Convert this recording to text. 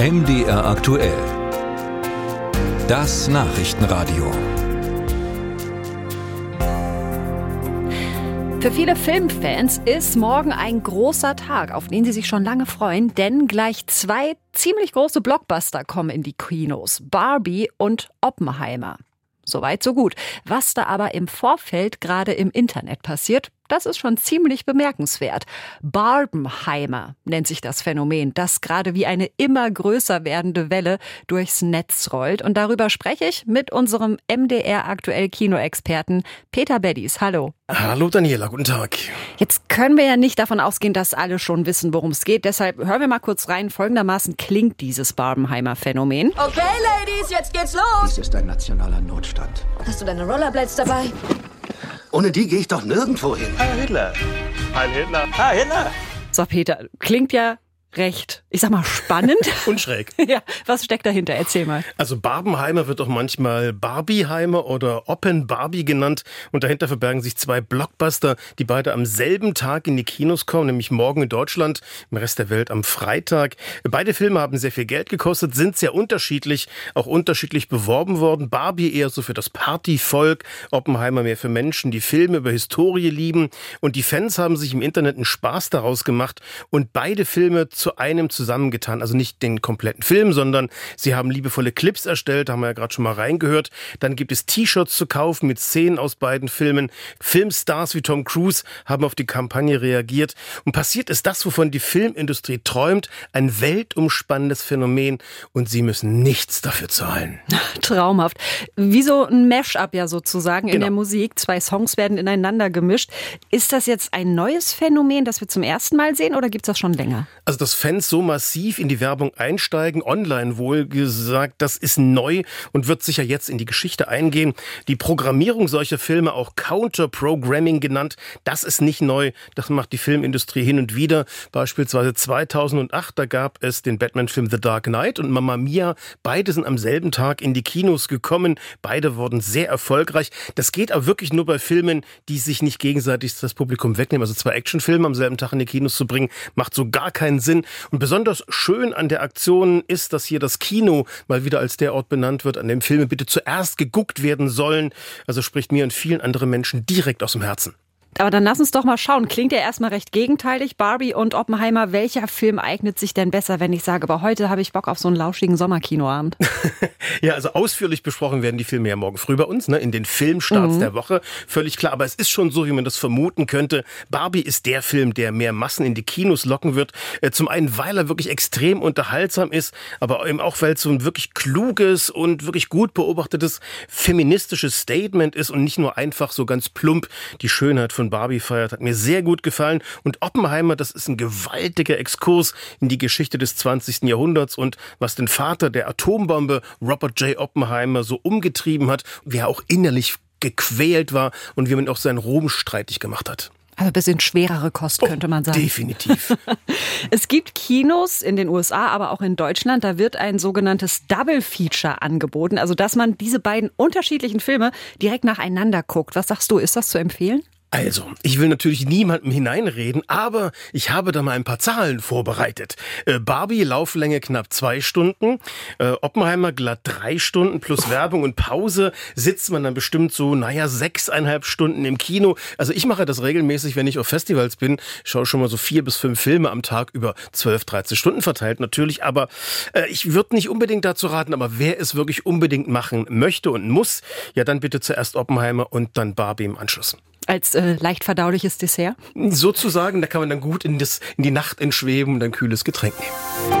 MDR aktuell. Das Nachrichtenradio. Für viele Filmfans ist morgen ein großer Tag, auf den sie sich schon lange freuen, denn gleich zwei ziemlich große Blockbuster kommen in die Kinos. Barbie und Oppenheimer. Soweit, so gut. Was da aber im Vorfeld gerade im Internet passiert, das ist schon ziemlich bemerkenswert. Barbenheimer nennt sich das Phänomen, das gerade wie eine immer größer werdende Welle durchs Netz rollt. Und darüber spreche ich mit unserem MDR aktuell Kinoexperten Peter Beddies. Hallo. Hallo Daniela, guten Tag. Jetzt können wir ja nicht davon ausgehen, dass alle schon wissen, worum es geht. Deshalb hören wir mal kurz rein. Folgendermaßen klingt dieses Barbenheimer Phänomen. Okay, Ladies, jetzt geht's los. Dies ist ein nationaler Notstand. Hast du deine Rollerblades dabei? Ohne die gehe ich doch nirgendwo hin. Heil Hitler. Heil Hitler. Heil Hitler. So, Peter, klingt ja recht, ich sag mal, spannend. Und schräg. ja, was steckt dahinter? Erzähl mal. Also Barbenheimer wird auch manchmal Barbieheimer oder Oppen Barbie genannt. Und dahinter verbergen sich zwei Blockbuster, die beide am selben Tag in die Kinos kommen, nämlich morgen in Deutschland, im Rest der Welt am Freitag. Beide Filme haben sehr viel Geld gekostet, sind sehr unterschiedlich, auch unterschiedlich beworben worden. Barbie eher so für das Partyvolk, Oppenheimer mehr für Menschen, die Filme über Historie lieben. Und die Fans haben sich im Internet einen Spaß daraus gemacht und beide Filme zu einem zusammengetan. Also nicht den kompletten Film, sondern sie haben liebevolle Clips erstellt, haben wir ja gerade schon mal reingehört. Dann gibt es T-Shirts zu kaufen mit Szenen aus beiden Filmen. Filmstars wie Tom Cruise haben auf die Kampagne reagiert. Und passiert ist das, wovon die Filmindustrie träumt, ein weltumspannendes Phänomen und sie müssen nichts dafür zahlen. Traumhaft. Wie so ein Mash-up ja sozusagen in Genau. der Musik. Zwei Songs werden ineinander gemischt. Ist das jetzt ein neues Phänomen, das wir zum ersten Mal sehen oder gibt's das schon länger? Also, dass Fans so massiv in die Werbung einsteigen, online wohl gesagt, das ist neu und wird sicher jetzt in die Geschichte eingehen. Die Programmierung solcher Filme, auch Counter-Programming genannt, das ist nicht neu. Das macht die Filmindustrie hin und wieder. Beispielsweise 2008, da gab es den Batman-Film The Dark Knight und Mamma Mia. Beide sind am selben Tag in die Kinos gekommen. Beide wurden sehr erfolgreich. Das geht aber wirklich nur bei Filmen, die sich nicht gegenseitig das Publikum wegnehmen. Also zwei Actionfilme am selben Tag in die Kinos zu bringen, macht so gar keinen Sinn. Und besonders schön an der Aktion ist, dass hier das Kino mal wieder als der Ort benannt wird, an dem Filme bitte zuerst geguckt werden sollen. Also spricht mir und vielen anderen Menschen direkt aus dem Herzen. Aber dann lass uns doch mal schauen. Klingt ja erstmal recht gegenteilig. Barbie und Oppenheimer. Welcher Film eignet sich denn besser, wenn ich sage, aber heute habe ich Bock auf so einen lauschigen Sommerkinoabend? Ja, also ausführlich besprochen werden die Filme ja morgen früh bei uns, ne, in den Filmstarts der Woche. Völlig klar. Aber es ist schon so, wie man das vermuten könnte. Barbie ist der Film, der mehr Massen in die Kinos locken wird. Äh, Zum einen, weil er wirklich extrem unterhaltsam ist, aber eben auch, weil es so ein wirklich kluges und wirklich gut beobachtetes feministisches Statement ist und nicht nur einfach so ganz plump die Schönheit von Barbie feiert. Hat mir sehr gut gefallen. Und Oppenheimer, das ist ein gewaltiger Exkurs in die Geschichte des 20. Jahrhunderts und was den Vater der Atombombe, Robert J. Oppenheimer, so umgetrieben hat, wie er auch innerlich gequält war und wie man auch seinen Ruhm streitig gemacht hat. Also ein bisschen schwerere Kost, könnte man sagen. Definitiv. Es gibt Kinos in den USA, aber auch in Deutschland. Da wird ein sogenanntes Double Feature angeboten. Also, dass man diese beiden unterschiedlichen Filme direkt nacheinander guckt. Was sagst du? Ist das zu empfehlen? Also, ich will natürlich niemandem hineinreden, aber ich habe da mal ein paar Zahlen vorbereitet. Äh, Barbie, Lauflänge knapp zwei Stunden, äh, Oppenheimer glatt drei Stunden plus Werbung und Pause sitzt man dann bestimmt so, naja, sechseinhalb Stunden im Kino. Also ich mache das regelmäßig, wenn ich auf Festivals bin, schaue schon mal so vier bis fünf Filme am Tag über zwölf, 13 Stunden verteilt natürlich, aber äh, ich würde nicht unbedingt dazu raten, aber wer es wirklich unbedingt machen möchte und muss, ja dann bitte zuerst Oppenheimer und dann Barbie im Anschluss. Als äh, leicht verdauliches Dessert? Sozusagen, da kann man dann gut in, das, in die Nacht entschweben und ein kühles Getränk nehmen.